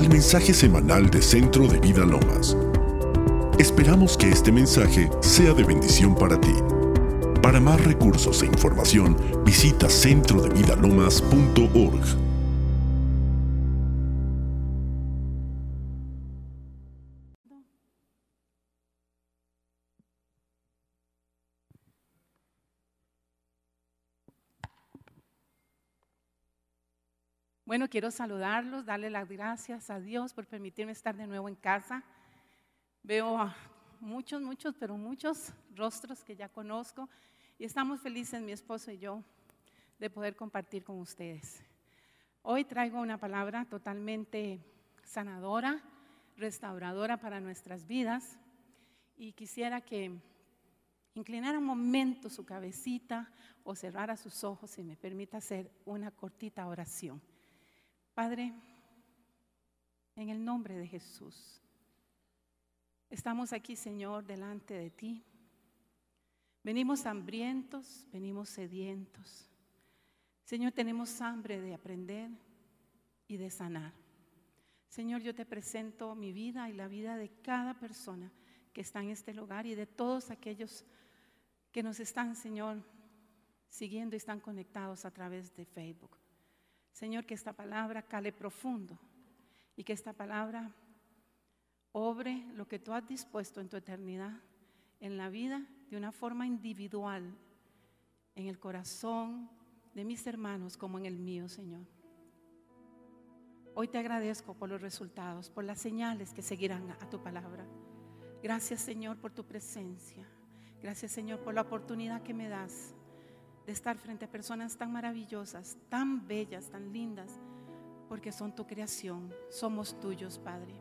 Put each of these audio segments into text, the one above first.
al mensaje semanal de Centro de Vida Lomas. Esperamos que este mensaje sea de bendición para ti. Para más recursos e información, visita centrodevidalomas.org. Bueno, quiero saludarlos, darle las gracias a Dios por permitirme estar de nuevo en casa. Veo a muchos, muchos, pero muchos rostros que ya conozco y estamos felices, mi esposo y yo, de poder compartir con ustedes. Hoy traigo una palabra totalmente sanadora, restauradora para nuestras vidas y quisiera que inclinara un momento su cabecita o cerrara sus ojos y me permita hacer una cortita oración. Padre, en el nombre de Jesús, estamos aquí, Señor, delante de ti. Venimos hambrientos, venimos sedientos. Señor, tenemos hambre de aprender y de sanar. Señor, yo te presento mi vida y la vida de cada persona que está en este lugar y de todos aquellos que nos están, Señor, siguiendo y están conectados a través de Facebook. Señor, que esta palabra cale profundo y que esta palabra obre lo que tú has dispuesto en tu eternidad, en la vida, de una forma individual, en el corazón de mis hermanos como en el mío, Señor. Hoy te agradezco por los resultados, por las señales que seguirán a tu palabra. Gracias, Señor, por tu presencia. Gracias, Señor, por la oportunidad que me das de estar frente a personas tan maravillosas, tan bellas, tan lindas, porque son tu creación. Somos tuyos, Padre.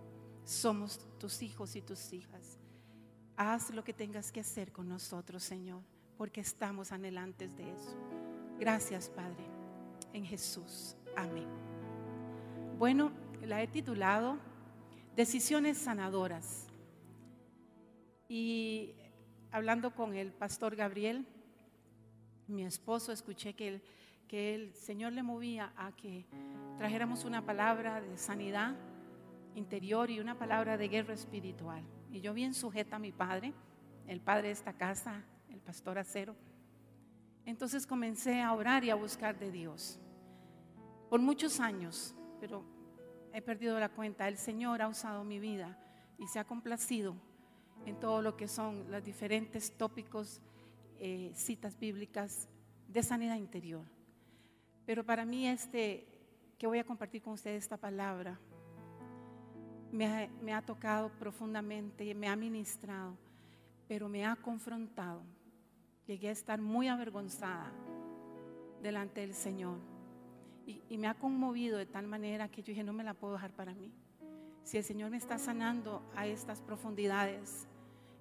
Somos tus hijos y tus hijas. Haz lo que tengas que hacer con nosotros, Señor, porque estamos anhelantes de eso. Gracias, Padre, en Jesús. Amén. Bueno, la he titulado Decisiones sanadoras. Y hablando con el pastor Gabriel, mi esposo, escuché que el, que el Señor le movía a que trajéramos una palabra de sanidad interior y una palabra de guerra espiritual. Y yo bien sujeta a mi padre, el padre de esta casa, el pastor Acero. Entonces comencé a orar y a buscar de Dios. Por muchos años, pero he perdido la cuenta, el Señor ha usado mi vida y se ha complacido en todo lo que son los diferentes tópicos eh, citas bíblicas de sanidad interior. Pero para mí este, que voy a compartir con ustedes esta palabra, me ha tocado profundamente, me ha ministrado, pero me ha confrontado. Llegué a estar muy avergonzada delante del Señor. Y, y, me ha conmovido de tal manera que yo dije, no me la puedo dejar para mí. Si el Señor me está sanando a estas profundidades,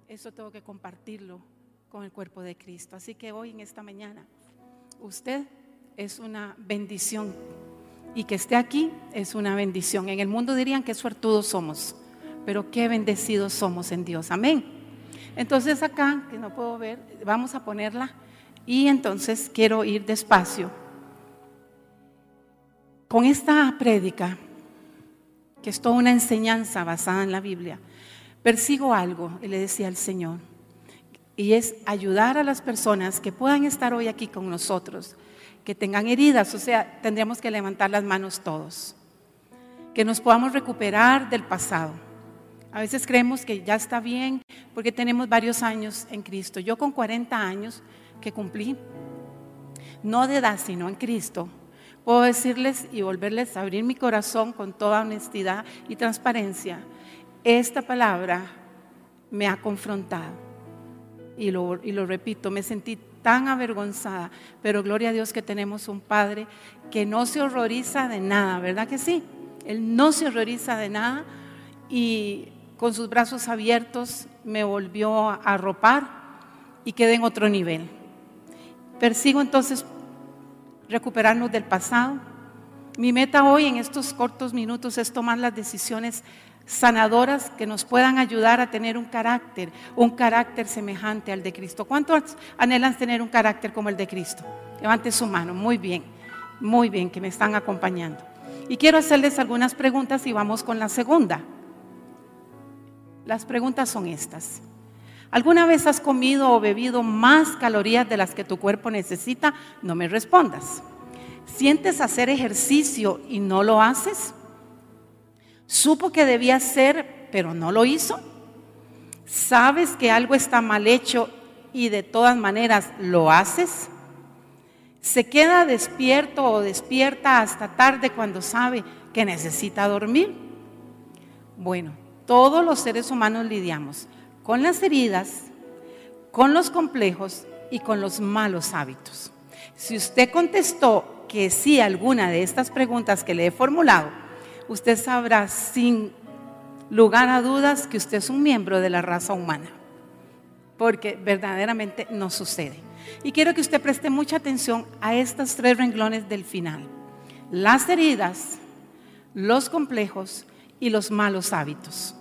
eso tengo que compartirlo con el cuerpo de Cristo. Así que hoy en esta mañana, usted es una bendición y que esté aquí es una bendición. En el mundo dirían que suertudos somos, pero qué bendecidos somos en Dios. Amén. Entonces acá, que no puedo ver, vamos a ponerla y entonces quiero ir despacio. Con esta prédica, que es toda una enseñanza basada en la Biblia, persigo algo y le decía al Señor, y es ayudar a las personas que puedan estar hoy aquí con nosotros, que tengan heridas, o sea, tendríamos que levantar las manos todos, que nos podamos recuperar del pasado. A veces creemos que ya está bien porque tenemos varios años en Cristo. Yo con 40 años que cumplí, no de edad, sino en Cristo, puedo decirles y volverles a abrir mi corazón con toda honestidad y transparencia. Esta palabra me ha confrontado y lo, repito, me sentí tan avergonzada, pero gloria a Dios que tenemos un Padre que no se horroriza de nada, ¿verdad que sí? Él no se horroriza de nada y con sus brazos abiertos me volvió a arropar y quedé en otro nivel. Persigo entonces recuperarnos del pasado. Mi meta hoy en estos cortos minutos es tomar las decisiones sanadoras que nos puedan ayudar a tener un carácter, un carácter semejante al de Cristo. ¿Cuántos anhelan tener un carácter como el de Cristo? Levante su mano, muy bien, muy bien, que me están acompañando. Y quiero hacerles algunas preguntas y vamos con la segunda. Las preguntas son estas. ¿Alguna vez has comido o bebido más calorías de las que tu cuerpo necesita? No me respondas. ¿Sientes hacer ejercicio y no lo haces? ¿Supo que debía hacer, pero no lo hizo? ¿Sabes que algo está mal hecho y de todas maneras lo haces? ¿Se queda despierto o despierta hasta tarde cuando sabe que necesita dormir? Bueno, todos los seres humanos lidiamos con las heridas, con los complejos y con los malos hábitos. Si usted contestó que sí a alguna de estas preguntas que le he formulado, usted sabrá sin lugar a dudas que usted es un miembro de la raza humana, porque verdaderamente no sucede. Y quiero que usted preste mucha atención a estos tres renglones del final. Las heridas, los complejos y los malos hábitos.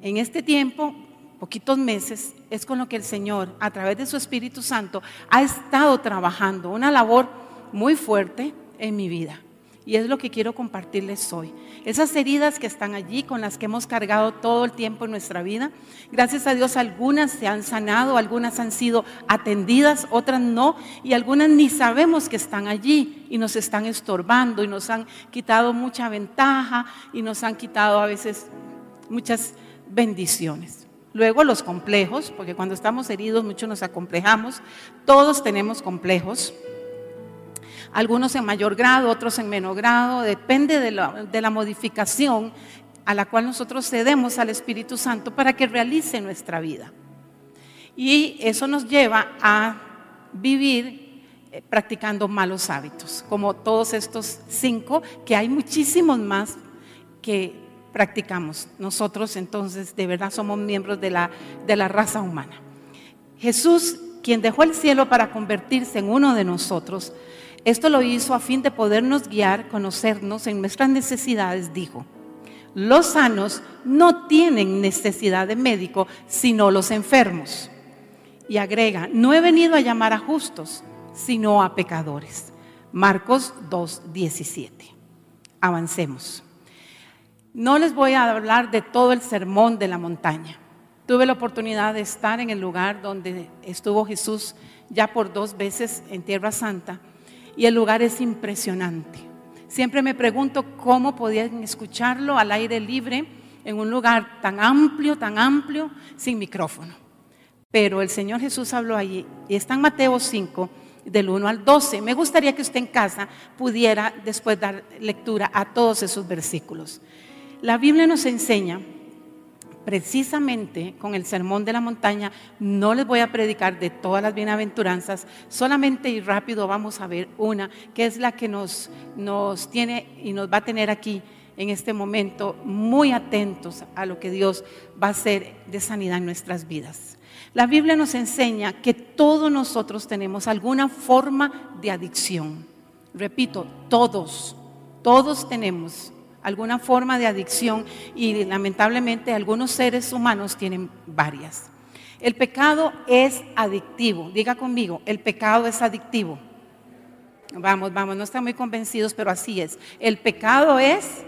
En este tiempo, poquitos meses, es con lo que el Señor, a través de su Espíritu Santo, ha estado trabajando una labor muy fuerte en mi vida. Y es lo que quiero compartirles hoy. Esas heridas que están allí, con las que hemos cargado todo el tiempo en nuestra vida, gracias a Dios algunas se han sanado, algunas han sido atendidas, otras no, y algunas ni sabemos que están allí y nos están estorbando y nos han quitado mucha ventaja y nos han quitado a veces muchas bendiciones. Luego los complejos, porque cuando estamos heridos muchos nos acomplejamos, todos tenemos complejos algunos en mayor grado, otros en menor grado, depende de la, modificación a la cual nosotros cedemos al Espíritu Santo para que realice nuestra vida. Y eso nos lleva a vivir eh, practicando malos hábitos, como todos estos cinco, que hay muchísimos más que practicamos. Nosotros entonces de verdad somos miembros de la, de la raza humana. Jesús, quien dejó el cielo para convertirse en uno de nosotros, esto lo hizo a fin de podernos guiar, conocernos en nuestras necesidades, dijo. Los sanos no tienen necesidad de médico, sino los enfermos. Y agrega, no he venido a llamar a justos, sino a pecadores. Marcos 2.17. Avancemos. No les voy a hablar de todo el sermón de la montaña. Tuve la oportunidad de estar en el lugar donde estuvo Jesús ya por dos veces en Tierra Santa y el lugar es impresionante. Siempre me pregunto cómo podían escucharlo al aire libre en un lugar tan amplio, tan amplio, sin micrófono. Pero el Señor Jesús habló allí y está en Mateo 5, del 1 al 12. Me gustaría que usted en casa pudiera después dar lectura a todos esos versículos. La Biblia nos enseña precisamente con el sermón de la montaña, no les voy a predicar de todas las bienaventuranzas, solamente y rápido vamos a ver una, que es la que nos, nos tiene y nos va a tener aquí en este momento muy atentos a lo que Dios va a hacer de sanidad en nuestras vidas. La Biblia nos enseña que todos nosotros tenemos alguna forma de adicción. Repito, todos, todos tenemos alguna forma de adicción y lamentablemente algunos seres humanos tienen varias. El pecado es adictivo. Diga conmigo, el pecado es adictivo. Vamos, vamos, no están muy convencidos, pero así es. El pecado es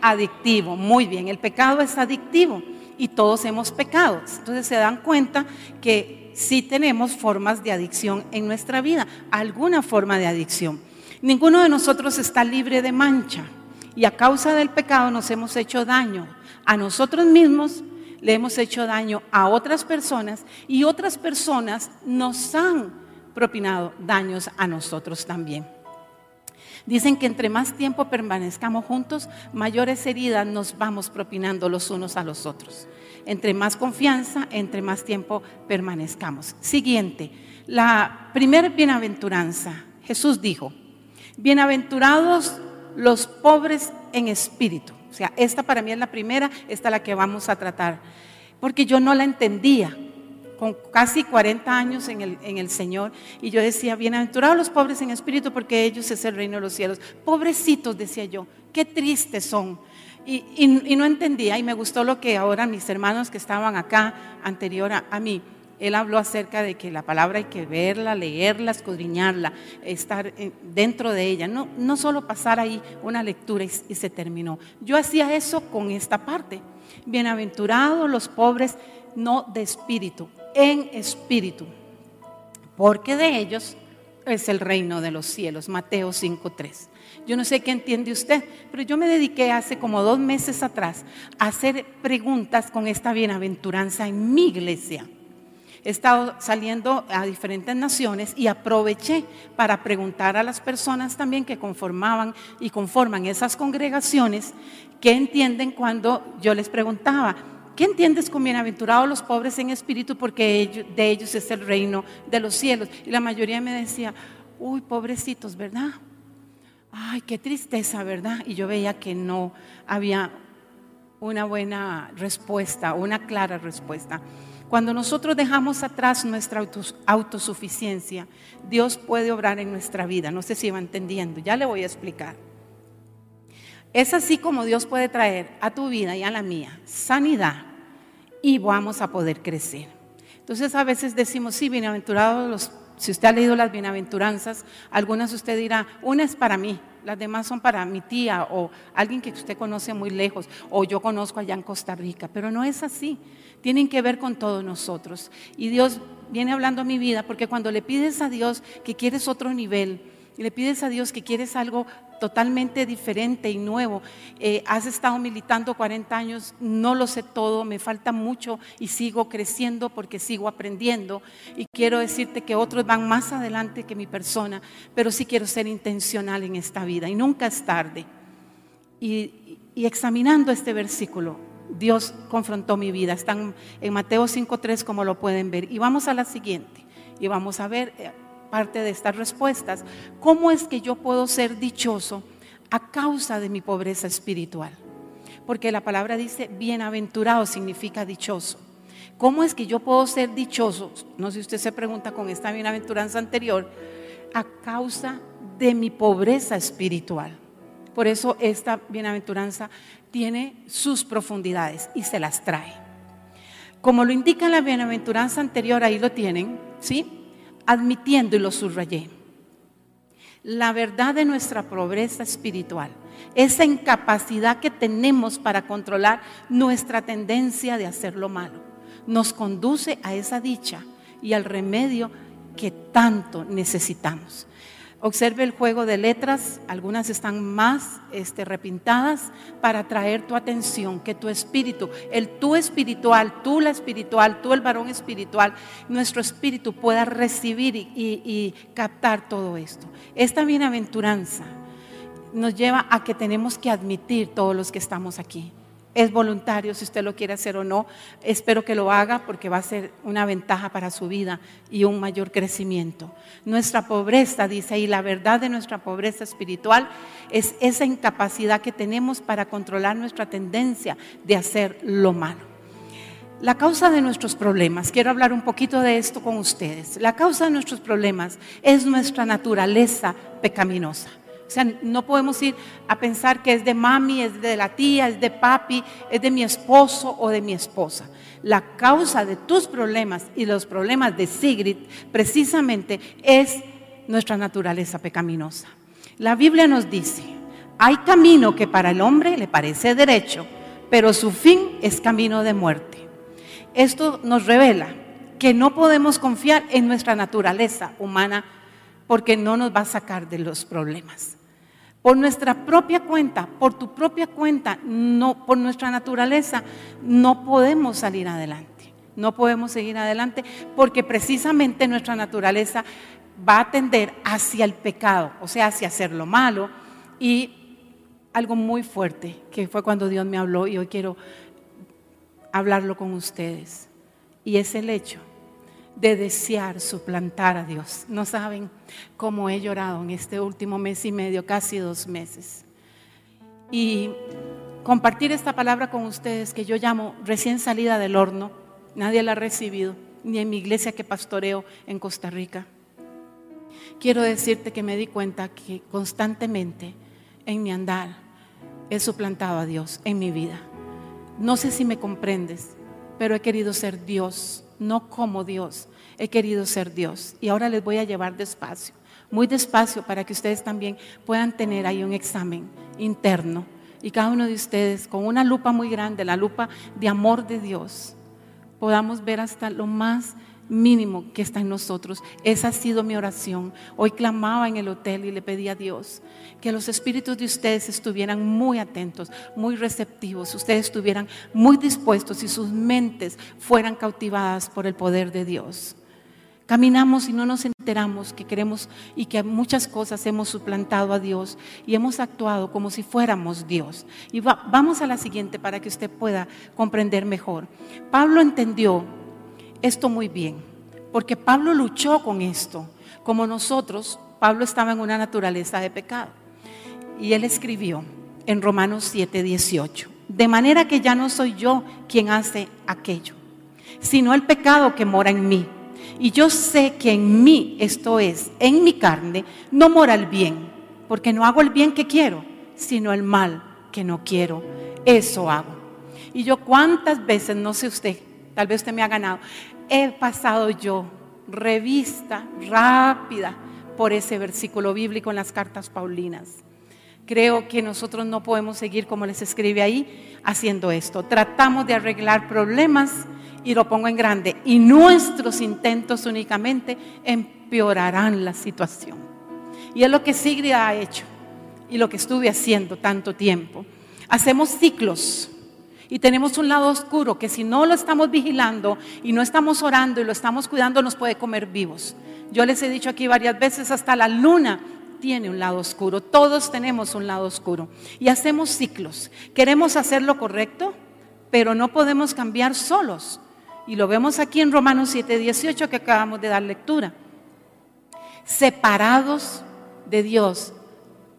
adictivo. Muy bien, el pecado es adictivo y todos hemos pecado. Entonces se dan cuenta que sí tenemos formas de adicción en nuestra vida, alguna forma de adicción. Ninguno de nosotros está libre de mancha y a causa del pecado nos hemos hecho daño a nosotros mismos, le hemos hecho daño a otras personas y otras personas nos han propinado daños a nosotros también. Dicen que entre más tiempo permanezcamos juntos, mayores heridas nos vamos propinando los unos a los otros. Entre más confianza, entre más tiempo permanezcamos. Siguiente, la primera bienaventuranza. Jesús dijo, bienaventurados los pobres en espíritu. O sea, esta para mí es la primera, esta es la que vamos a tratar, porque yo no la entendía con casi 40 años en el, en el Señor, y yo decía, bienaventurados los pobres en espíritu, porque ellos es el reino de los cielos. Pobrecitos, decía yo, qué tristes son. Y, y, no entendía, y me gustó lo que ahora mis hermanos que estaban acá, anterior a, a mí, él habló acerca de que la palabra hay que verla, leerla, escudriñarla, estar eh, dentro de ella, no, no solo pasar ahí una lectura y, se terminó. Yo hacía eso con esta parte. Bienaventurados los pobres, no de espíritu, en espíritu, porque de ellos es el reino de los cielos. Mateo 5.3. Yo no sé qué entiende usted, pero yo me dediqué hace como dos meses atrás a hacer preguntas con esta bienaventuranza en mi iglesia. He estado saliendo a diferentes naciones y aproveché para preguntar a las personas también que conformaban y conforman esas congregaciones qué entienden cuando yo les preguntaba, ¿qué entiendes con bienaventurados los pobres en espíritu? Porque de ellos es el reino de los cielos. Y la mayoría me decía, uy, pobrecitos, ¿verdad? Ay, qué tristeza, ¿verdad? Y yo veía que no había una buena respuesta, una clara respuesta. Cuando nosotros dejamos atrás nuestra autosuficiencia, Dios puede obrar en nuestra vida. No sé si va entendiendo, ya le voy a explicar. Es así como Dios puede traer a tu vida y a la mía sanidad y vamos a poder crecer. Entonces a veces decimos, sí, bienaventurados los si usted ha leído las bienaventuranzas, algunas usted dirá, una es para mí, las demás son para mi tía o alguien que usted conoce muy lejos o yo conozco allá en Costa Rica, pero no es así. Tienen que ver con todos nosotros. Y Dios viene hablando a mi vida porque cuando le pides a Dios que quieres otro nivel, y le pides a Dios que quieres algo totalmente diferente y nuevo. Eh, has estado militando 40 años, no lo sé todo, me falta mucho y sigo creciendo porque sigo aprendiendo. Y quiero decirte que otros van más adelante que mi persona, pero sí quiero ser intencional en esta vida y nunca es tarde. Y, y examinando este versículo, Dios confrontó mi vida. Están en Mateo 5.3 como lo pueden ver. Y vamos a la siguiente. Y vamos a ver eh, parte de estas respuestas, ¿cómo es que yo puedo ser dichoso a causa de mi pobreza espiritual? Porque la palabra dice bienaventurado significa dichoso. ¿Cómo es que yo puedo ser dichoso? No sé si usted se pregunta con esta bienaventuranza anterior, a causa de mi pobreza espiritual. Por eso esta bienaventuranza tiene sus profundidades y se las trae. Como lo indica la bienaventuranza anterior, ahí lo tienen, ¿sí? Admitiendo, y lo subrayé, la verdad de nuestra pobreza espiritual, esa incapacidad que tenemos para controlar nuestra tendencia de hacer lo malo, nos conduce a esa dicha y al remedio que tanto necesitamos. Observe el juego de letras, algunas están más este, repintadas para atraer tu atención, que tu espíritu, el tú espiritual, tú la espiritual, tú el varón espiritual, nuestro espíritu pueda recibir y, y captar todo esto. Esta bienaventuranza nos lleva a que tenemos que admitir todos los que estamos aquí. Es voluntario si usted lo quiere hacer o no. Espero que lo haga porque va a ser una ventaja para su vida y un mayor crecimiento. Nuestra pobreza, dice ahí, la verdad de nuestra pobreza espiritual es esa incapacidad que tenemos para controlar nuestra tendencia de hacer lo malo. La causa de nuestros problemas, quiero hablar un poquito de esto con ustedes. La causa de nuestros problemas es nuestra naturaleza pecaminosa. O sea, no podemos ir a pensar que es de mami, es de la tía, es de papi, es de mi esposo o de mi esposa. La causa de tus problemas y los problemas de Sigrid precisamente es nuestra naturaleza pecaminosa. La Biblia nos dice, hay camino que para el hombre le parece derecho, pero su fin es camino de muerte. Esto nos revela que no podemos confiar en nuestra naturaleza humana porque no nos va a sacar de los problemas. Por nuestra propia cuenta, por tu propia cuenta, no, por nuestra naturaleza, no podemos salir adelante. No podemos seguir adelante porque precisamente nuestra naturaleza va a tender hacia el pecado, o sea, hacia hacer lo malo. Y algo muy fuerte, que fue cuando Dios me habló y hoy quiero hablarlo con ustedes, y es el hecho de desear suplantar a Dios. No saben cómo he llorado en este último mes y medio, casi dos meses. Y compartir esta palabra con ustedes que yo llamo recién salida del horno, nadie la ha recibido, ni en mi iglesia que pastoreo en Costa Rica. Quiero decirte que me di cuenta que constantemente en mi andar he suplantado a Dios en mi vida. No sé si me comprendes, pero he querido ser Dios no como Dios. He querido ser Dios y ahora les voy a llevar despacio, muy despacio para que ustedes también puedan tener ahí un examen interno y cada uno de ustedes con una lupa muy grande, la lupa de amor de Dios, podamos ver hasta lo más mínimo que está en nosotros. Esa ha sido mi oración. Hoy clamaba en el hotel y le pedí a Dios que los espíritus de ustedes estuvieran muy atentos, muy receptivos, ustedes estuvieran muy dispuestos y sus mentes fueran cautivadas por el poder de Dios. Caminamos y no nos enteramos que queremos y que muchas cosas hemos suplantado a Dios y hemos actuado como si fuéramos Dios. Y vamos a la siguiente para que usted pueda comprender mejor. Pablo entendió esto muy bien, porque Pablo luchó con esto. Como nosotros, Pablo estaba en una naturaleza de pecado. Y él escribió en Romanos 7, 18, de manera que ya no soy yo quien hace aquello, sino el pecado que mora en mí. Y yo sé que en mí, esto es, en mi carne, no mora el bien, porque no hago el bien que quiero, sino el mal que no quiero. Eso hago. Y yo cuántas veces, no sé usted, tal vez usted me ha ganado, he pasado yo revista rápida por ese versículo bíblico en las cartas paulinas. Creo que nosotros no podemos seguir como les escribe ahí haciendo esto. Tratamos de arreglar problemas y lo pongo en grande. Y nuestros intentos únicamente empeorarán la situación. Y es lo que Sigrid ha hecho y lo que estuve haciendo tanto tiempo. Hacemos ciclos y tenemos un lado oscuro que si no lo estamos vigilando y no estamos orando y lo estamos cuidando nos puede comer vivos. Yo les he dicho aquí varias veces, hasta la luna tiene un lado oscuro, todos tenemos un lado oscuro y hacemos ciclos. Queremos hacer lo correcto, pero no podemos cambiar solos. Y lo vemos aquí en Romanos 7:18 que acabamos de dar lectura. Separados de Dios.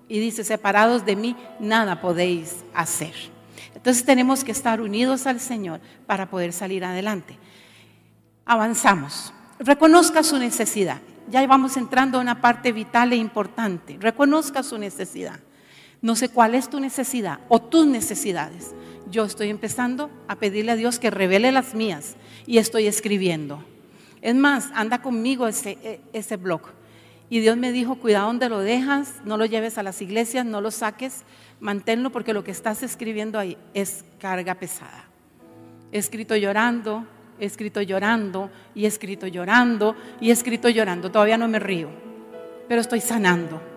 Y dice, separados de mí, nada podéis hacer. Entonces tenemos que estar unidos al Señor para poder salir adelante. Avanzamos. Reconozca su necesidad. Ya vamos entrando a una parte vital e importante. Reconozca su necesidad. No sé cuál es tu necesidad o tus necesidades. Yo estoy empezando a pedirle a Dios que revele las mías y estoy escribiendo. Es más, anda conmigo ese, e, ese blog. Y Dios me dijo, cuidado donde lo dejas, no lo lleves a las iglesias, no lo saques, manténlo porque lo que estás escribiendo ahí es carga pesada. He escrito llorando, he escrito llorando y he escrito llorando y he escrito llorando. Todavía no me río, pero estoy sanando.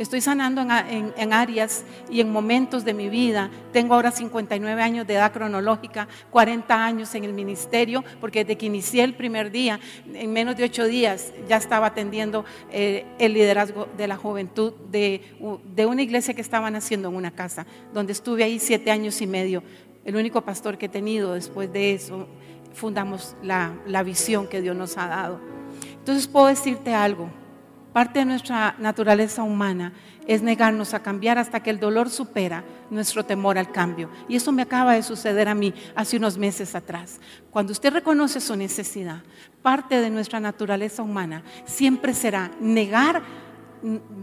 Estoy sanando en, áreas y en momentos de mi vida. Tengo ahora 59 años de edad cronológica, 40 años en el ministerio, porque desde que inicié el primer día, en menos de ocho días, ya estaba atendiendo eh, el liderazgo de la juventud de, una iglesia que estaban haciendo en una casa, donde estuve ahí siete años y medio. El único pastor que he tenido después de eso, fundamos la, la visión que Dios nos ha dado. Entonces puedo decirte algo Parte de nuestra naturaleza humana es negarnos a cambiar hasta que el dolor supera nuestro temor al cambio. Y eso me acaba de suceder a mí hace unos meses atrás. Cuando usted reconoce su necesidad, parte de nuestra naturaleza humana siempre será negar,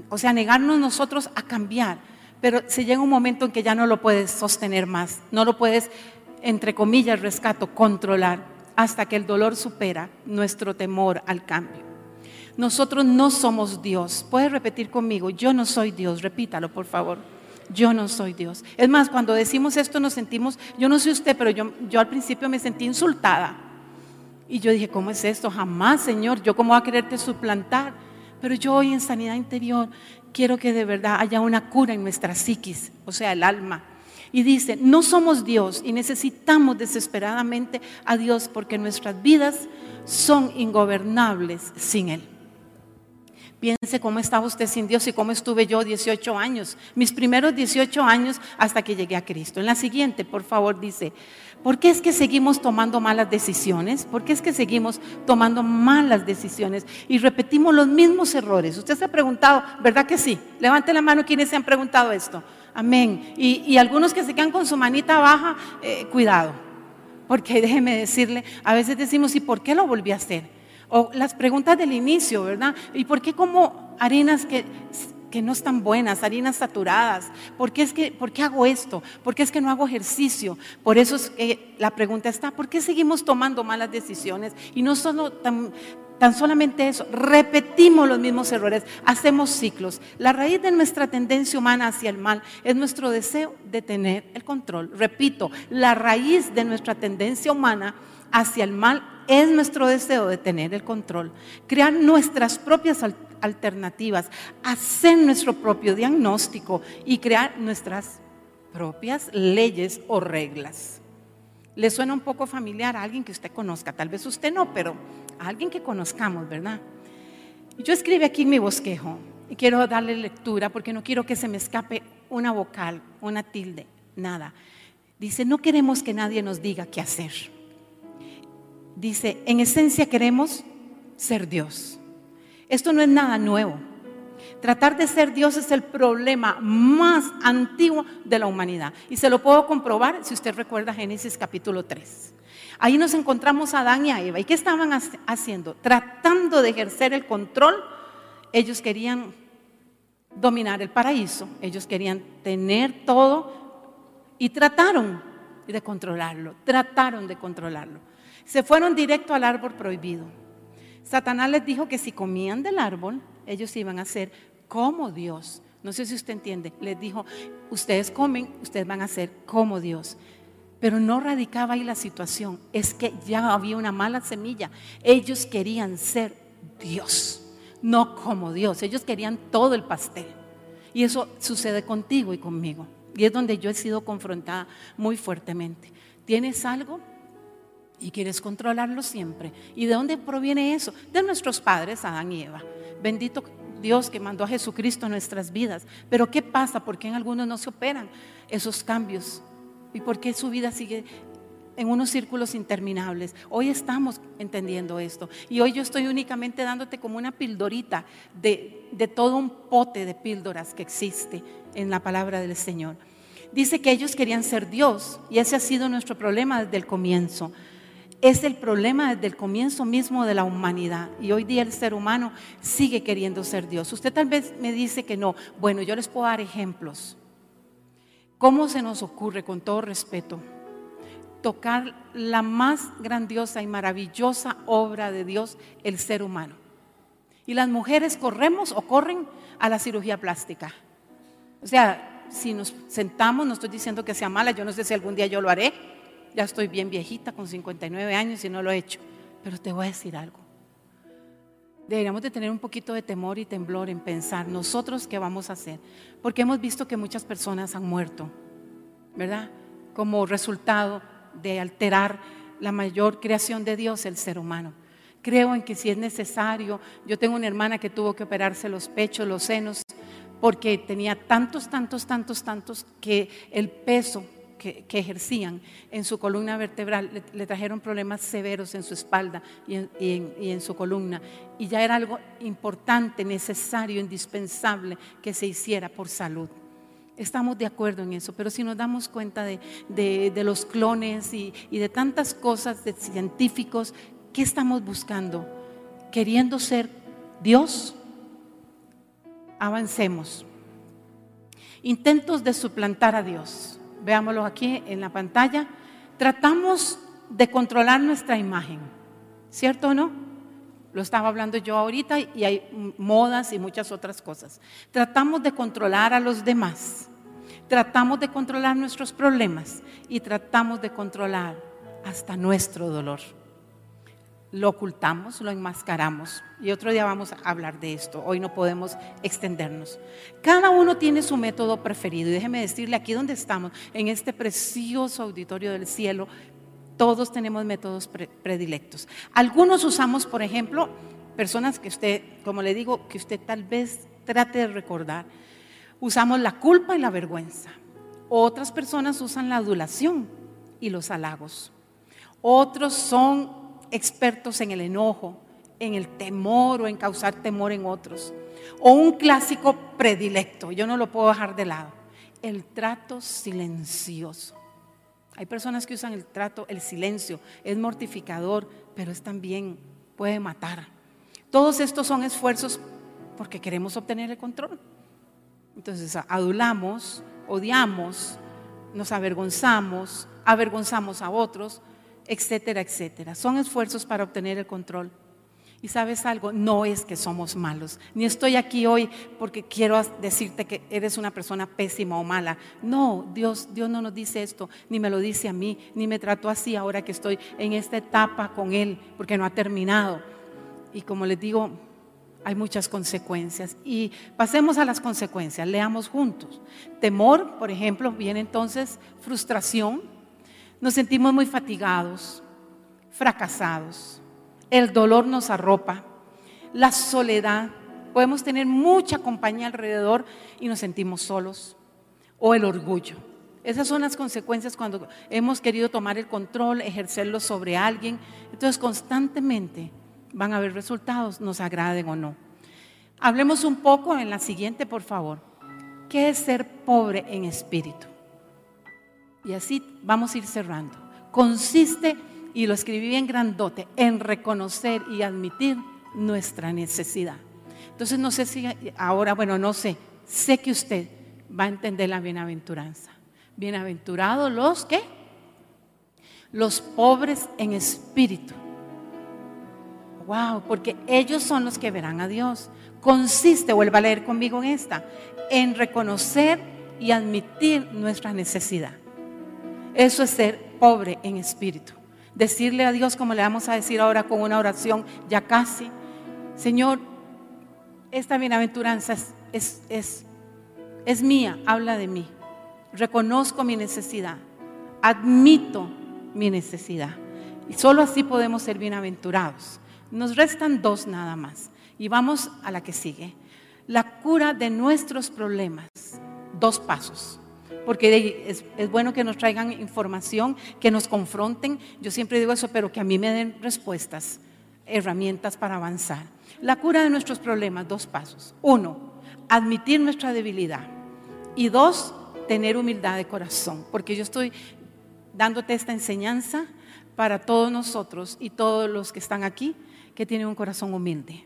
o sea, negarnos nosotros a cambiar. Pero se llega un momento en que ya no lo puedes sostener más, no lo puedes, entre comillas, rescato, controlar, hasta que el dolor supera nuestro temor al cambio. Nosotros no somos Dios. Puedes repetir conmigo, yo no soy Dios. Repítalo, por favor. Yo no soy Dios. Es más, cuando decimos esto nos sentimos, yo no soy usted, pero yo, yo al principio me sentí insultada. Y yo dije, ¿cómo es esto? Jamás, Señor, yo cómo voy a quererte suplantar. Pero yo hoy en sanidad interior quiero que de verdad haya una cura en nuestra psiquis, o sea, el alma. Y dice, no somos Dios y necesitamos desesperadamente a Dios porque nuestras vidas son ingobernables sin Él. Piense cómo estaba usted sin Dios y cómo estuve yo 18 años, mis primeros 18 años hasta que llegué a Cristo. En la siguiente, por favor, dice, ¿por qué es que seguimos tomando malas decisiones? ¿Por qué es que seguimos tomando malas decisiones y repetimos los mismos errores? Usted se ha preguntado, ¿verdad que sí? Levante la mano quienes se han preguntado esto. Amén. Y, algunos que se quedan con su manita baja, eh, cuidado. Porque déjeme decirle, a veces decimos, ¿y por qué lo volví a hacer? O las preguntas del inicio, ¿verdad? ¿Y por qué como arenas que que no están buenas, harinas saturadas. ¿Por qué, es que, ¿Por qué hago esto? ¿Por qué es que no hago ejercicio? Por eso es que la pregunta está, ¿por qué seguimos tomando malas decisiones? Y no solo tan, tan solamente eso, repetimos los mismos errores, hacemos ciclos. La raíz de nuestra tendencia humana hacia el mal es nuestro deseo de tener el control. Repito, la raíz de nuestra tendencia humana hacia el mal es nuestro deseo de tener el control, crear nuestras propias alternativas, hacer nuestro propio diagnóstico y crear nuestras propias leyes o reglas. ¿Le suena un poco familiar a alguien que usted conozca? Tal vez usted no, pero a alguien que conozcamos, ¿verdad? Yo escribí aquí mi bosquejo y quiero darle lectura porque no quiero que se me escape una vocal, una tilde, nada. Dice, no queremos que nadie nos diga qué hacer dice, en esencia queremos ser Dios. Esto no es nada nuevo. Tratar de ser Dios es el problema más antiguo de la humanidad. Y se lo puedo comprobar si usted recuerda Génesis capítulo 3. Ahí nos encontramos a Adán y a Eva. ¿Y qué estaban haciendo? Tratando de ejercer el control. Ellos querían dominar el paraíso. Ellos querían tener todo. Y trataron de controlarlo. Trataron de controlarlo se fueron directo al árbol prohibido. Satanás les dijo que si comían del árbol, ellos iban a ser como Dios. No sé si usted entiende. Les dijo, ustedes comen, ustedes van a ser como Dios. Pero no radicaba ahí la situación. Es que ya había una mala semilla. Ellos querían ser Dios, no como Dios. Ellos querían todo el pastel. Y eso sucede contigo y conmigo. Y es donde yo he sido confrontada muy fuertemente. ¿Tienes algo? Y quieres controlarlo siempre. ¿Y de dónde proviene eso? De nuestros padres, Adán y Eva. Bendito Dios que mandó a Jesucristo en nuestras vidas. Pero ¿qué pasa? ¿Por qué en algunos no se operan esos cambios? ¿Y por qué su vida sigue en unos círculos interminables? Hoy estamos entendiendo esto. Y hoy yo estoy únicamente dándote como una pildorita de, de todo un pote de píldoras que existe en la palabra del Señor. Dice que ellos querían ser Dios y ese ha sido nuestro problema desde el comienzo es el problema desde el comienzo mismo de la humanidad. Y hoy día el ser humano sigue queriendo ser Dios. Usted tal vez me dice que no. Bueno, yo les puedo dar ejemplos. ¿Cómo se nos ocurre, con todo respeto, tocar la más grandiosa y maravillosa obra de Dios, el ser humano? Y las mujeres corremos o corren a la cirugía plástica. O sea, si nos sentamos, no estoy diciendo que sea mala, yo no sé si algún día yo lo haré, ya estoy bien viejita, con 59 años y no lo he hecho. Pero te voy a decir algo. Deberíamos de tener un poquito de temor y temblor en pensar nosotros qué vamos a hacer. Porque hemos visto que muchas personas han muerto, ¿verdad? Como resultado de alterar la mayor creación de Dios, el ser humano. Creo en que si es necesario, yo tengo una hermana que tuvo que operarse los pechos, los senos, porque tenía tantos, tantos, tantos, tantos que el peso que, ejercían en su columna vertebral le, trajeron problemas severos en su espalda y en, su columna. Y ya era algo importante, necesario, indispensable que se hiciera por salud. Estamos de acuerdo en eso, pero si nos damos cuenta de, los clones y, y, de tantas cosas de científicos, ¿qué estamos buscando? ¿Queriendo ser Dios? Avancemos. Intentos de suplantar a Dios veámoslo aquí en la pantalla, tratamos de controlar nuestra imagen, ¿cierto o no? Lo estaba hablando yo ahorita y hay modas y muchas otras cosas. Tratamos de controlar a los demás, tratamos de controlar nuestros problemas y tratamos de controlar hasta nuestro dolor lo ocultamos, lo enmascaramos. Y otro día vamos a hablar de esto. Hoy no podemos extendernos. Cada uno tiene su método preferido. Y déjeme decirle, aquí donde estamos, en este precioso auditorio del cielo, todos tenemos métodos predilectos. Algunos usamos, por ejemplo, personas que usted, como le digo, que usted tal vez trate de recordar. Usamos la culpa y la vergüenza. Otras personas usan la adulación y los halagos. Otros son expertos en el enojo, en el temor o en causar temor en otros. O un clásico predilecto, yo no lo puedo dejar de lado, el trato silencioso. Hay personas que usan el trato, el silencio, es mortificador, pero es también, puede matar. Todos estos son esfuerzos porque queremos obtener el control. Entonces adulamos, odiamos, nos avergonzamos, avergonzamos a otros, etcétera, etcétera. Son esfuerzos para obtener el control. Y sabes algo, no es que somos malos, ni estoy aquí hoy porque quiero decirte que eres una persona pésima o mala. No, Dios, Dios no nos dice esto, ni me lo dice a mí, ni me trató así ahora que estoy en esta etapa con Él, porque no ha terminado. Y como les digo, hay muchas consecuencias. Y pasemos a las consecuencias, leamos juntos. Temor, por ejemplo, viene entonces frustración, nos sentimos muy fatigados, fracasados el dolor nos arropa, la soledad, podemos tener mucha compañía alrededor y nos sentimos solos, o el orgullo. Esas son las consecuencias cuando hemos querido tomar el control, ejercerlo sobre alguien. Entonces constantemente van a haber resultados, nos agraden o no. Hablemos un poco en la siguiente, por favor. ¿Qué es ser pobre en espíritu? Y así vamos a ir cerrando. Consiste y lo escribí bien grandote, en reconocer y admitir nuestra necesidad. Entonces no sé si ahora, bueno, no sé, sé que usted va a entender la bienaventuranza. Bienaventurados los que, los pobres en espíritu. Wow, porque ellos son los que verán a Dios. Consiste, vuelva a leer conmigo en esta, en reconocer y admitir nuestra necesidad. Eso es ser pobre en espíritu decirle a Dios, como le vamos a decir ahora con una oración ya casi, Señor, esta bienaventuranza es, es, es, mía, habla de mí. Reconozco mi necesidad, admito mi necesidad. Y solo así podemos ser bienaventurados. Nos restan dos nada más. Y vamos a la que sigue. La cura de nuestros problemas. Dos pasos porque es, bueno que nos traigan información, que nos confronten. Yo siempre digo eso, pero que a mí me den respuestas, herramientas para avanzar. La cura de nuestros problemas, dos pasos. Uno, admitir nuestra debilidad. Y dos, tener humildad de corazón, porque yo estoy dándote esta enseñanza para todos nosotros y todos los que están aquí que tienen un corazón humilde.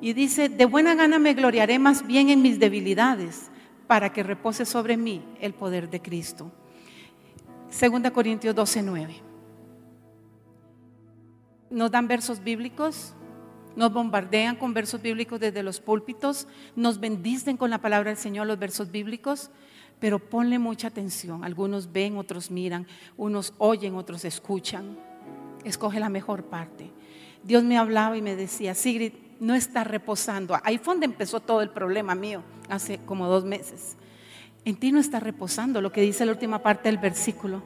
Y dice, de buena gana me gloriaré más bien en mis debilidades para que repose sobre mí el poder de Cristo. Segunda Corintios 12, 9. Nos dan versos bíblicos, nos bombardean con versos bíblicos desde los púlpitos, nos bendicen con la palabra del Señor los versos bíblicos, pero ponle mucha atención. Algunos ven, otros miran, unos oyen, otros escuchan. Escoge la mejor parte. Dios me hablaba y me decía, Sigrid, no está reposando. Ahí fue donde empezó todo el problema mío, hace como dos meses. En ti no está reposando, lo que dice la última parte del versículo.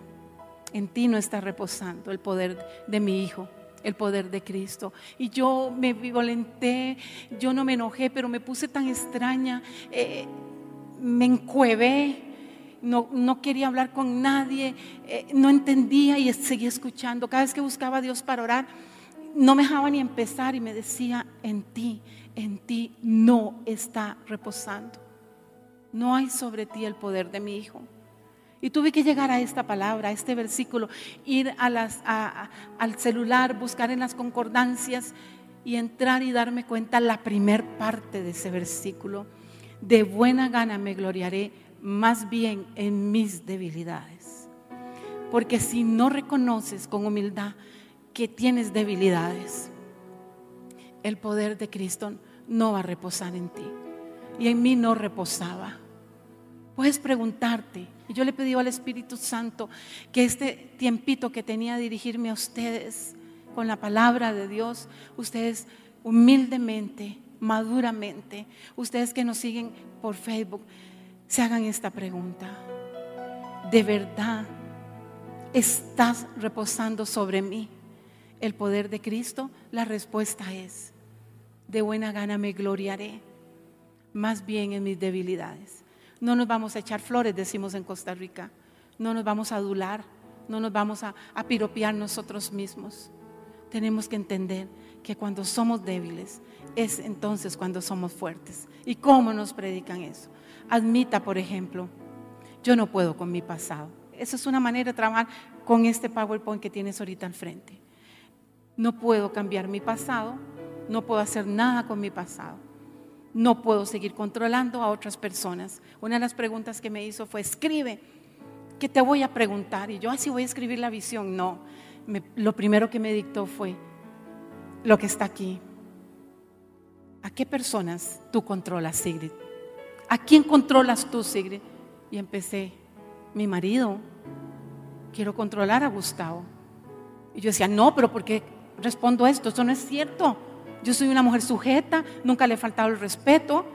En ti no está reposando el poder de mi Hijo, el poder de Cristo. Y yo me violenté, yo no me enojé, pero me puse tan extraña, eh, me encuevé. No, no, quería hablar con nadie, eh, no entendía y seguía escuchando. Cada vez que buscaba a Dios para orar, no me dejaba ni empezar y me decía, en ti, en ti no está reposando. No hay sobre ti el poder de mi hijo. Y tuve que llegar a esta palabra, a este versículo, ir al celular, buscar en las concordancias y entrar y darme cuenta la primer parte de ese versículo. De buena gana me gloriaré más bien en mis debilidades. Porque si no reconoces con humildad que tienes debilidades, el poder de Cristo no va a reposar en ti. Y en mí no reposaba. Puedes preguntarte, y yo le pedí al Espíritu Santo que este tiempito que tenía dirigirme a ustedes con la palabra de Dios, ustedes humildemente, maduramente, ustedes que nos siguen por Facebook, se hagan esta pregunta. ¿De verdad estás reposando sobre mí? El poder de Cristo? La respuesta es, de buena gana me gloriaré, más bien en mis debilidades. No nos vamos a echar flores, decimos en Costa Rica, no nos vamos a adular, no nos vamos a, piropear nosotros mismos. Tenemos que entender que cuando somos débiles es entonces cuando somos fuertes. ¿Y cómo nos predican eso? Admita, por ejemplo, yo no puedo con mi pasado. Esa es una manera de trabajar con este PowerPoint que tienes ahorita al frente. No puedo cambiar mi pasado, no puedo hacer nada con mi pasado. No puedo seguir controlando a otras personas. Una de las preguntas que me hizo fue, escribe, que te voy a preguntar. Y yo así voy a escribir la visión. No, lo primero que me dictó fue lo que está aquí. ¿A qué personas tú controlas, Sigrid? ¿A quién controlas tú, Sigrid? Y empecé, mi marido, quiero controlar a Gustavo. Y yo decía, no, pero ¿por qué respondo esto? Eso no es cierto. Yo soy una mujer sujeta, nunca le he faltado el respeto.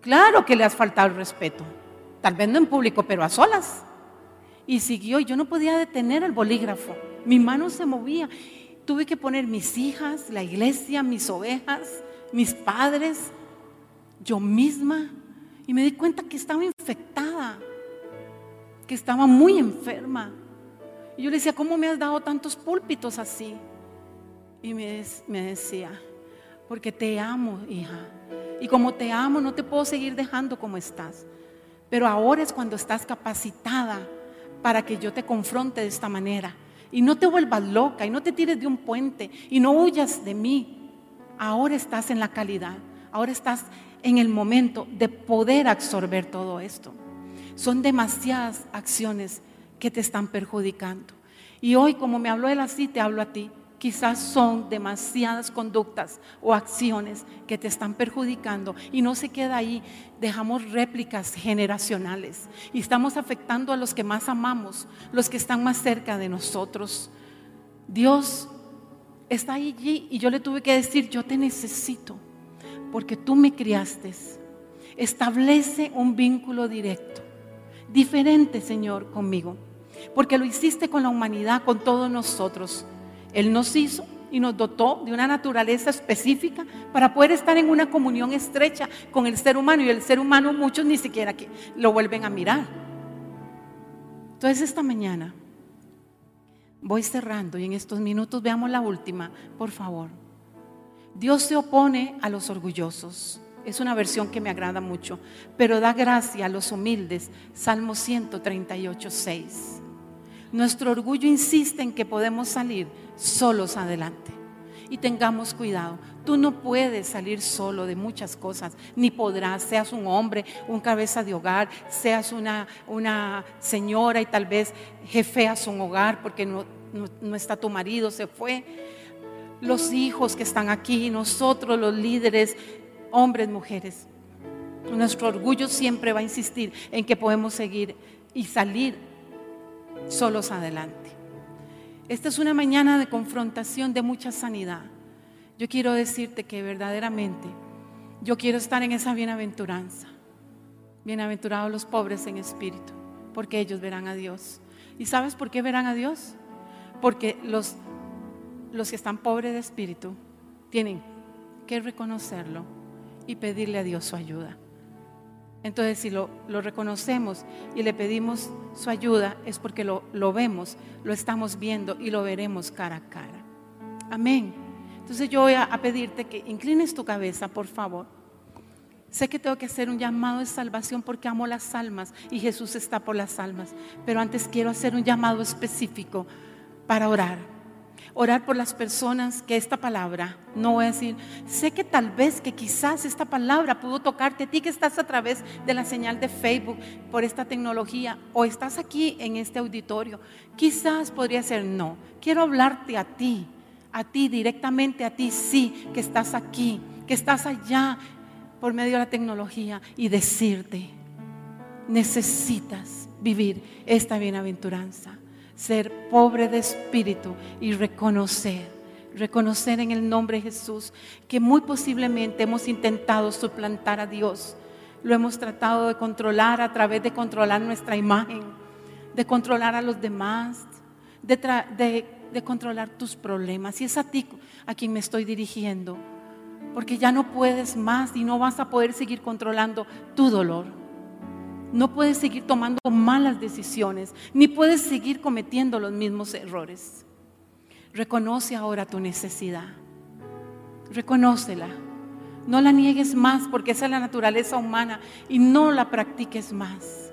Claro que le has faltado el respeto. Tal vez no en público, pero a solas. Y siguió, yo no podía detener el bolígrafo. Mi mano se movía. Tuve que poner mis hijas, la iglesia, mis ovejas, mis padres, yo misma. Y me di cuenta que estaba infectada, que estaba muy enferma. Y yo le decía, ¿cómo me has dado tantos púlpitos así? Y me, me decía, porque te amo, hija. Y como te amo, no te puedo seguir dejando como estás. Pero ahora es cuando estás capacitada para que yo te confronte de esta manera. Y no te vuelvas loca y no te tires de un puente y no huyas de mí. Ahora estás en la calidad. Ahora estás en el momento de poder absorber todo esto. Son demasiadas acciones que te están perjudicando. Y hoy, como me habló él así, te hablo a ti. Quizás son demasiadas conductas o acciones que te están perjudicando y no se queda ahí. Dejamos réplicas generacionales y estamos afectando a los que más amamos, los que están más cerca de nosotros. Dios está allí y yo le tuve que decir, yo te necesito porque tú me criaste. Establece un vínculo directo, diferente, Señor, conmigo, porque lo hiciste con la humanidad, con todos nosotros. Él nos hizo y nos dotó de una naturaleza específica para poder estar en una comunión estrecha con el ser humano y el ser humano muchos ni siquiera que lo vuelven a mirar. Entonces esta mañana voy cerrando y en estos minutos veamos la última, por favor. Dios se opone a los orgullosos. Es una versión que me agrada mucho, pero da gracia a los humildes. Salmo 138, 6. Nuestro orgullo insiste en que podemos salir solos adelante. Y tengamos cuidado. Tú no puedes salir solo de muchas cosas, ni podrás, seas un hombre, un cabeza de hogar, seas una, una señora y tal vez jefeas un hogar porque no, no está tu marido, se fue los hijos que están aquí, nosotros los líderes, hombres, mujeres. Nuestro orgullo siempre va a insistir en que podemos seguir y salir solos adelante. Esta es una mañana de confrontación de mucha sanidad. Yo quiero decirte que verdaderamente yo quiero estar en esa bienaventuranza. Bienaventurados los pobres en espíritu, porque ellos verán a Dios. ¿Y sabes por qué verán a Dios? Porque los los que están pobres de espíritu tienen que reconocerlo y pedirle a Dios su ayuda. Entonces, si lo, reconocemos y le pedimos su ayuda, es porque lo, vemos, lo estamos viendo y lo veremos cara a cara. Amén. Entonces yo voy a, a pedirte que inclines tu cabeza, por favor. Sé que tengo que hacer un llamado de salvación porque amo las almas y Jesús está por las almas. Pero antes quiero hacer un llamado específico para orar orar por las personas que esta palabra, no voy a decir, sé que tal vez que quizás esta palabra pudo tocarte a ti que estás a través de la señal de Facebook por esta tecnología o estás aquí en este auditorio. Quizás podría ser no. Quiero hablarte a ti, a ti directamente, a ti sí, que estás aquí, que estás allá por medio de la tecnología y decirte, necesitas vivir esta bienaventuranza ser pobre de espíritu y reconocer, reconocer en el nombre de Jesús que muy posiblemente hemos intentado suplantar a Dios. Lo hemos tratado de controlar a través de controlar nuestra imagen, de controlar a los demás, de, controlar tus problemas. Y es a ti a quien me estoy dirigiendo, porque ya no puedes más y no vas a poder seguir controlando tu dolor no puedes seguir tomando malas decisiones, ni puedes seguir cometiendo los mismos errores. Reconoce ahora tu necesidad. Reconócela. No la niegues más porque esa es la naturaleza humana y no la practiques más.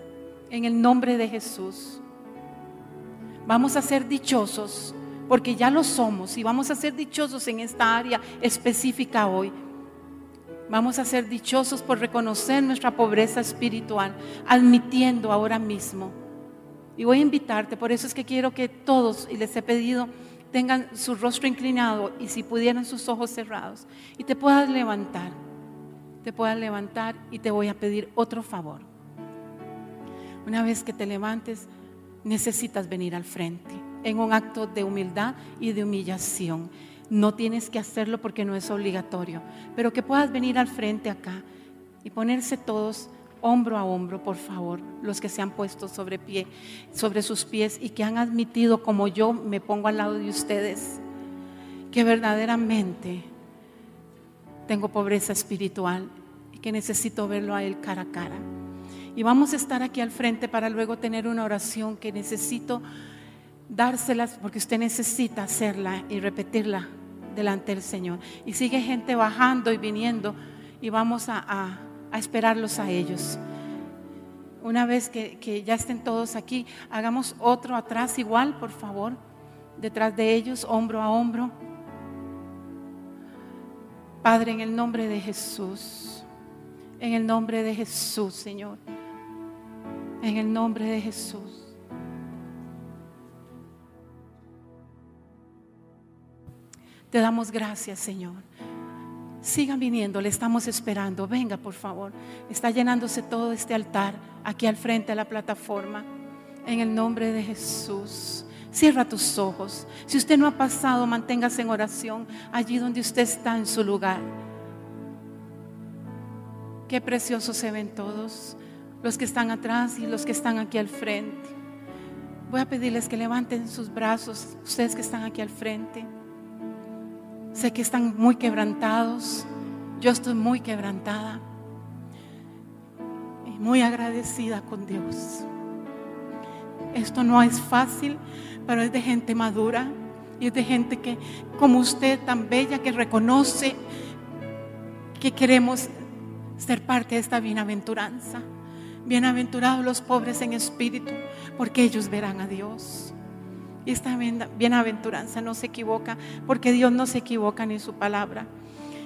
En el nombre de Jesús. Vamos a ser dichosos porque ya lo somos y vamos a ser dichosos en esta área específica hoy. Vamos a ser dichosos por reconocer nuestra pobreza espiritual, admitiendo ahora mismo. Y voy a invitarte, por eso es que quiero que todos, y les he pedido, tengan su rostro inclinado y si pudieran sus ojos cerrados, y te puedas levantar, te puedas levantar y te voy a pedir otro favor. Una vez que te levantes, necesitas venir al frente en un acto de humildad y de humillación. No tienes que hacerlo porque no es obligatorio, pero que puedas venir al frente acá y ponerse todos hombro a hombro, por favor, los que se han puesto sobre pie, sobre sus pies y que han admitido como yo me pongo al lado de ustedes, que verdaderamente tengo pobreza espiritual y que necesito verlo a él cara a cara. Y vamos a estar aquí al frente para luego tener una oración que necesito dárselas porque usted necesita hacerla y repetirla delante del Señor. Y sigue gente bajando y viniendo y vamos a, esperarlos a ellos. Una vez que, que ya estén todos aquí, hagamos otro atrás igual, por favor, detrás de ellos, hombro a hombro. Padre, en el nombre de Jesús, en el nombre de Jesús, Señor, en el nombre de Jesús. Te damos gracias, Señor. Sigan viniendo, le estamos esperando. Venga, por favor. Está llenándose todo este altar aquí al frente de la plataforma. En el nombre de Jesús. Cierra tus ojos. Si usted no ha pasado, manténgase en oración allí donde usted está en su lugar. Qué preciosos se ven todos, los que están atrás y los que están aquí al frente. Voy a pedirles que levanten sus brazos, ustedes que están aquí al frente. Sé que están muy quebrantados. Yo estoy muy quebrantada y muy agradecida con Dios. Esto no es fácil, pero es de gente madura y es de gente que, como usted, tan bella, que reconoce que queremos ser parte de esta bienaventuranza. Bienaventurados los pobres en espíritu, porque ellos verán a Dios. Y esta bienaventuranza no se equivoca, porque Dios no se equivoca ni su palabra.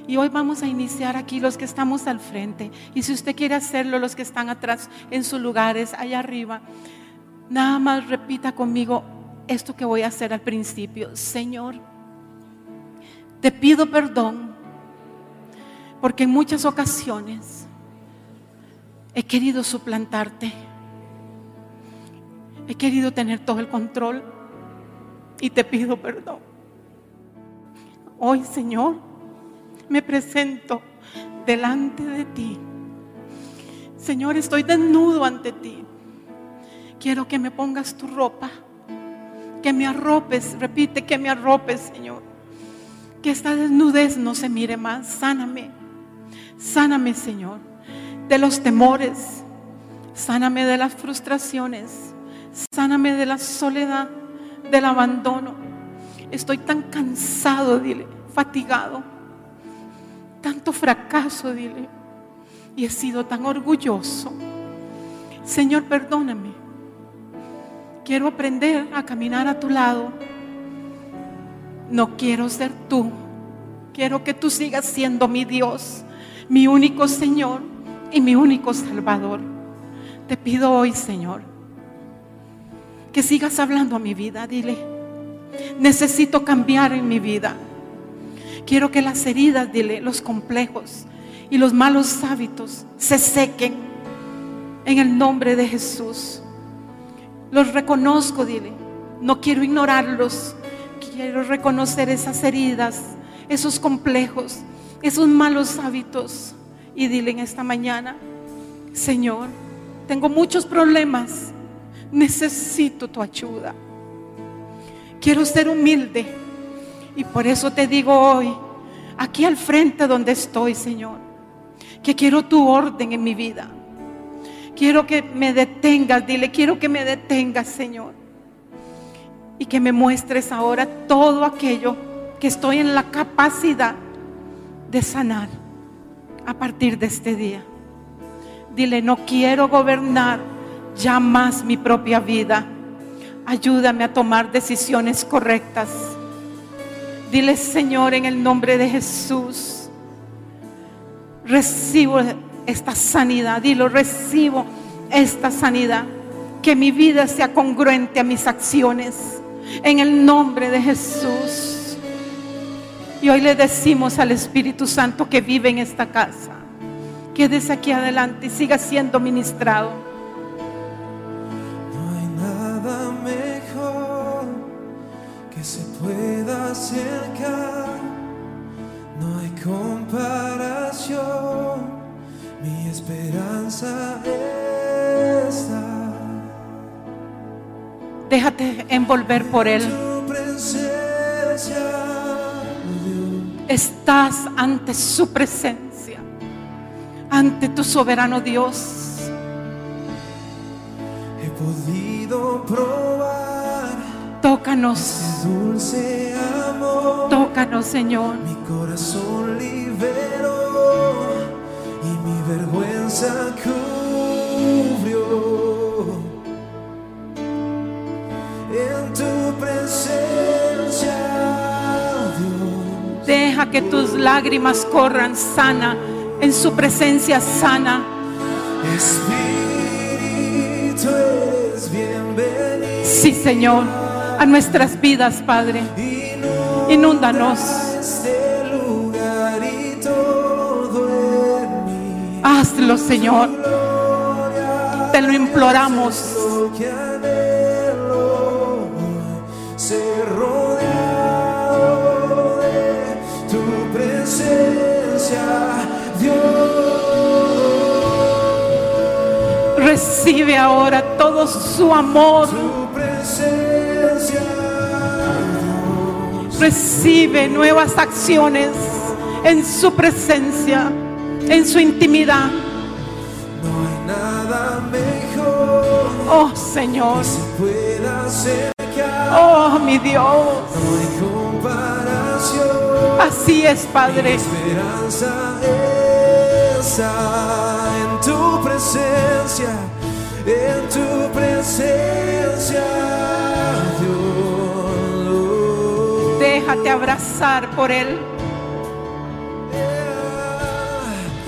Y hoy vamos a iniciar aquí los que estamos al frente. Y si usted quiere hacerlo, los que están atrás en sus lugares, allá arriba, nada más repita conmigo esto que voy a hacer al principio. Señor, te pido perdón, porque en muchas ocasiones he querido suplantarte. He querido tener todo el control y te pido perdón. Hoy, Señor, me presento delante de ti. Señor, estoy desnudo ante ti. Quiero que me pongas tu ropa, que me arropes, repite, que me arropes, Señor. Que esta desnudez no se mire más. Sáname, sáname, Señor, de los temores. Sáname de las frustraciones. Sáname de la soledad del abandono. Estoy tan cansado, dile, fatigado. Tanto fracaso, dile. Y he sido tan orgulloso. Señor, perdóname. Quiero aprender a caminar a tu lado. No quiero ser tú. Quiero que tú sigas siendo mi Dios, mi único Señor y mi único Salvador. Te pido hoy, Señor, que sigas hablando a mi vida. Dile, necesito cambiar en mi vida. Quiero que las heridas, dile, los complejos y los malos hábitos se sequen en el nombre de Jesús. Los reconozco, dile. No quiero ignorarlos. Quiero reconocer esas heridas, esos complejos, esos malos hábitos. Y dile en esta mañana, Señor, tengo muchos problemas necesito tu ayuda. Quiero ser humilde y por eso te digo hoy, aquí al frente donde estoy, Señor, que quiero tu orden en mi vida. Quiero que me detengas, dile, quiero que me detengas, Señor. Y que me muestres ahora todo aquello que estoy en la capacidad de sanar a partir de este día. Dile, no quiero gobernar ya más mi propia vida. Ayúdame a tomar decisiones correctas. Dile, Señor, en el nombre de Jesús, Recibo esta sanidad. Dilo, recibo esta sanidad. Que mi vida sea congruente a mis acciones. En el nombre de Jesús. Y hoy le decimos al Espíritu Santo que vive en esta casa. Que desde aquí adelante siga siendo ministrado. Pueda acercar. No hay comparación. Mi esperanza está. Déjate envolver por Él. Estás ante su presencia, ante tu soberano Dios. He podido probar Tócanos, dulce amor. tócanos, Señor. Mi corazón liberó y mi vergüenza cubrió. En tu presencia, Dios, Deja que tus lágrimas corran sana, en su presencia sana. Espíritu eres bienvenido. Sí, Señor, a nuestras vidas, Padre. Inúndanos. Hazlo, Señor. Te lo imploramos. Dios. Recibe ahora todo su amor. Recibe nuevas acciones en su presencia, en su intimidad. no hay nada mejor Oh Señor, oh mi Dios. No hay comparación. Así es, Padre. esperanza está en tu presencia, Déjate abrazar por Él.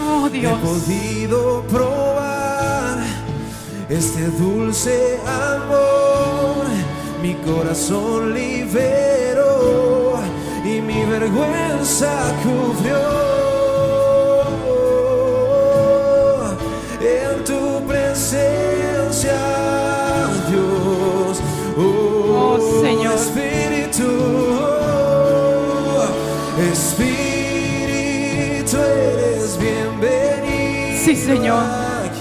Oh He Dios, podido probar este dulce amor, mi corazón liberó y mi vergüenza cubrió. En tu presencia, Dios, Oh,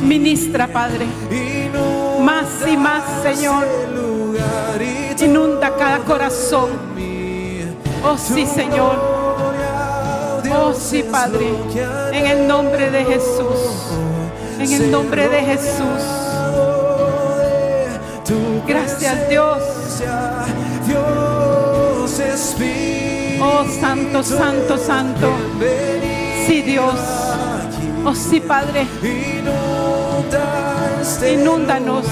Ministra, Padre. Más y más, Señor. Inunda cada corazón. Oh sí, Señor. Oh sí, Padre. En el nombre de Jesús. En el nombre de Jesús. Gracias, Dios. Oh Santo, Santo, Santo. Sí, Dios. Oh sí, Padre. Inúndanos.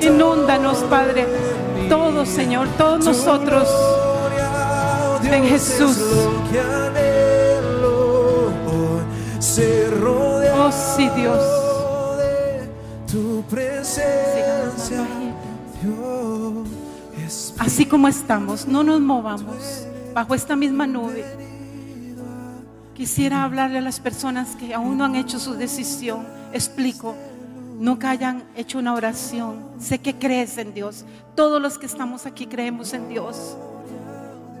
Inúndanos, Padre. Todos, Señor, todos nosotros. En Jesús. Oh sí, Dios. Así como estamos, no nos movamos bajo esta misma nube. Quisiera hablarle a las personas que aún no han hecho su decisión. Explico, nunca hayan hecho una oración. Sé que crees en Dios. Todos los que estamos aquí creemos en Dios.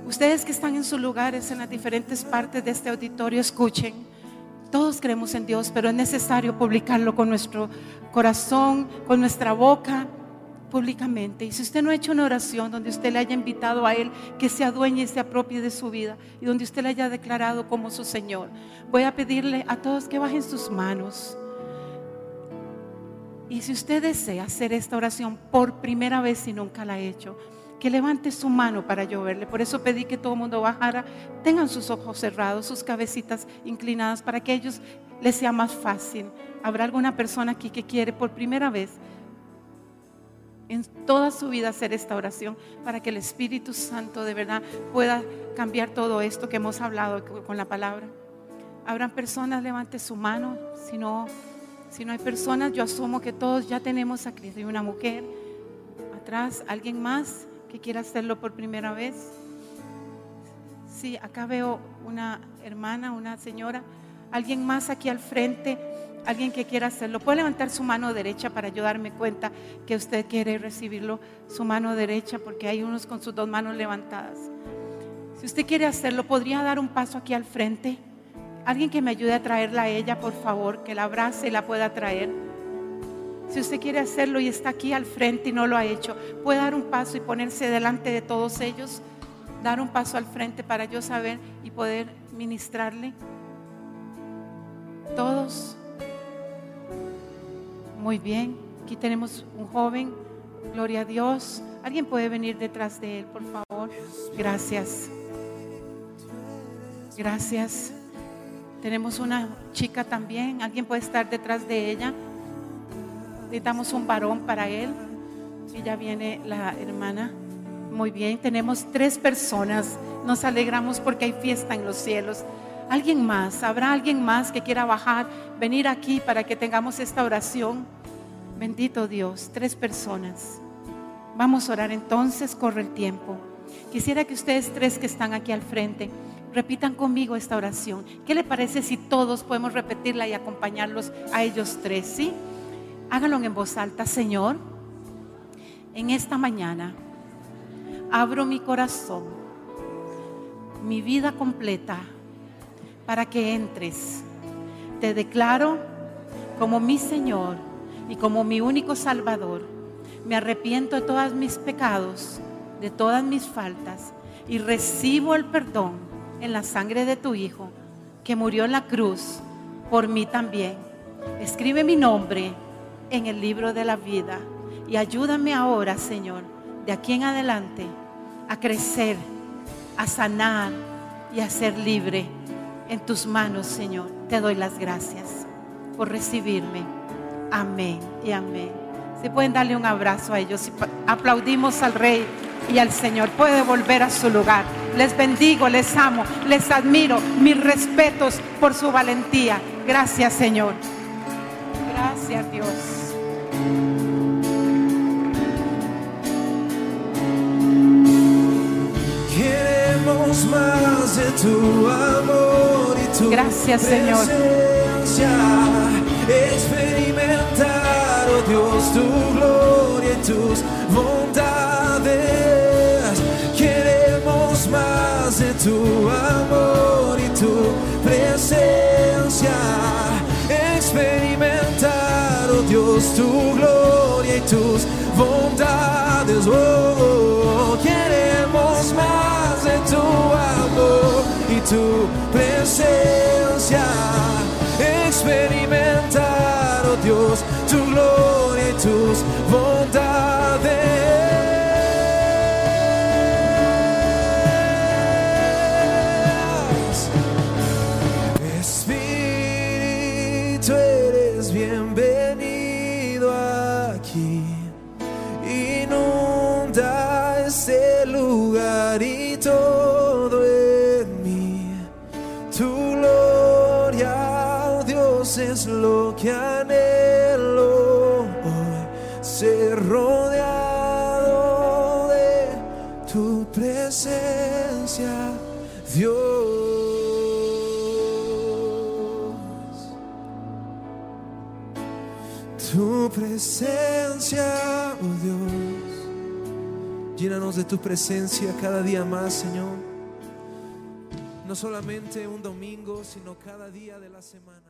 Ustedes que están en sus lugares, en las diferentes partes de este auditorio, escuchen. Todos creemos en Dios, pero es necesario publicarlo con nuestro corazón, con nuestra boca, públicamente. Y si usted no ha hecho una oración donde usted le haya invitado a Él que se adueñe y se apropie de su vida y donde usted le haya declarado como su Señor, voy a pedirle a todos que bajen sus manos. Y si usted desea hacer esta oración por primera vez y nunca la ha hecho, que levante su mano para yo verle. Por eso pedí que todo el mundo bajara. Tengan sus ojos cerrados, sus cabecitas inclinadas para que a ellos les sea más fácil. Habrá alguna persona aquí que quiere por primera vez en toda su vida hacer esta oración para que el Espíritu Santo de verdad pueda cambiar todo esto que hemos hablado con la palabra. ¿Habrán personas? Levante su mano. Si no, si no hay personas, yo asumo que todos ya tenemos a Cristo. Y una mujer atrás, alguien más que quiera hacerlo por primera vez. Sí, acá veo una hermana, una señora, alguien más aquí al frente, alguien que quiera hacerlo. Puede levantar su mano derecha para yo darme cuenta que usted quiere recibirlo, su mano derecha, porque hay unos con sus dos manos levantadas. Si usted quiere hacerlo, podría dar un paso aquí al frente. Alguien que me ayude a traerla a ella, por favor, que la abrace y la pueda traer. Si usted quiere hacerlo y está aquí al frente y no lo ha hecho, puede dar un paso y ponerse delante de todos ellos, dar un paso al frente para yo saber y poder ministrarle. Todos. Muy bien. Aquí tenemos un joven. Gloria a Dios. ¿Alguien puede venir detrás de él, por favor? Gracias. Gracias. Tenemos una chica también. ¿Alguien puede estar detrás de ella? Necesitamos un varón para él. Y ya viene la hermana. Muy bien, tenemos tres personas. Nos alegramos porque hay fiesta en los cielos. ¿Alguien más? ¿Habrá alguien más que quiera bajar, venir aquí para que tengamos esta oración? Bendito Dios, tres personas. Vamos a orar entonces, corre el tiempo. Quisiera que ustedes tres que están aquí al frente repitan conmigo esta oración. ¿Qué le parece si todos podemos repetirla y acompañarlos a ellos tres? ¿Sí? Háganlo en voz alta, Señor. En esta mañana abro mi corazón, mi vida completa, para que entres. Te declaro como mi Señor y como mi único Salvador. Me arrepiento de todos mis pecados, de todas mis faltas y recibo el perdón en la sangre de tu Hijo, que murió en la cruz por mí también. Escribe mi nombre en el libro de la vida y ayúdame ahora, Señor, de aquí en adelante a crecer, a sanar y a ser libre. En tus manos, Señor, te doy las gracias por recibirme. Amén y amén. Si pueden darle un abrazo a ellos, aplaudimos al Rey y al Señor. Puede volver a su lugar. Les bendigo, les amo, les admiro. Mis respetos por su valentía. Gracias, Señor. Gracias, Dios. Queremos más de tu amor y tu Gracias, Señor. presencia. Experimentar, oh Dios, tu gloria y tus bondades. Queremos más de tu amor y tu presencia. Experimentar, oh Dios, tu gloria y tus bondades. Oh, tu presencia. Experimentar, oh Dios, tu gloria y tus bondades. Anhelo hoy. Ser rodeado de tu presencia, Dios. Tu presencia, oh Dios. Llénanos de tu presencia cada día más, Señor. No solamente un domingo, sino cada día de la semana.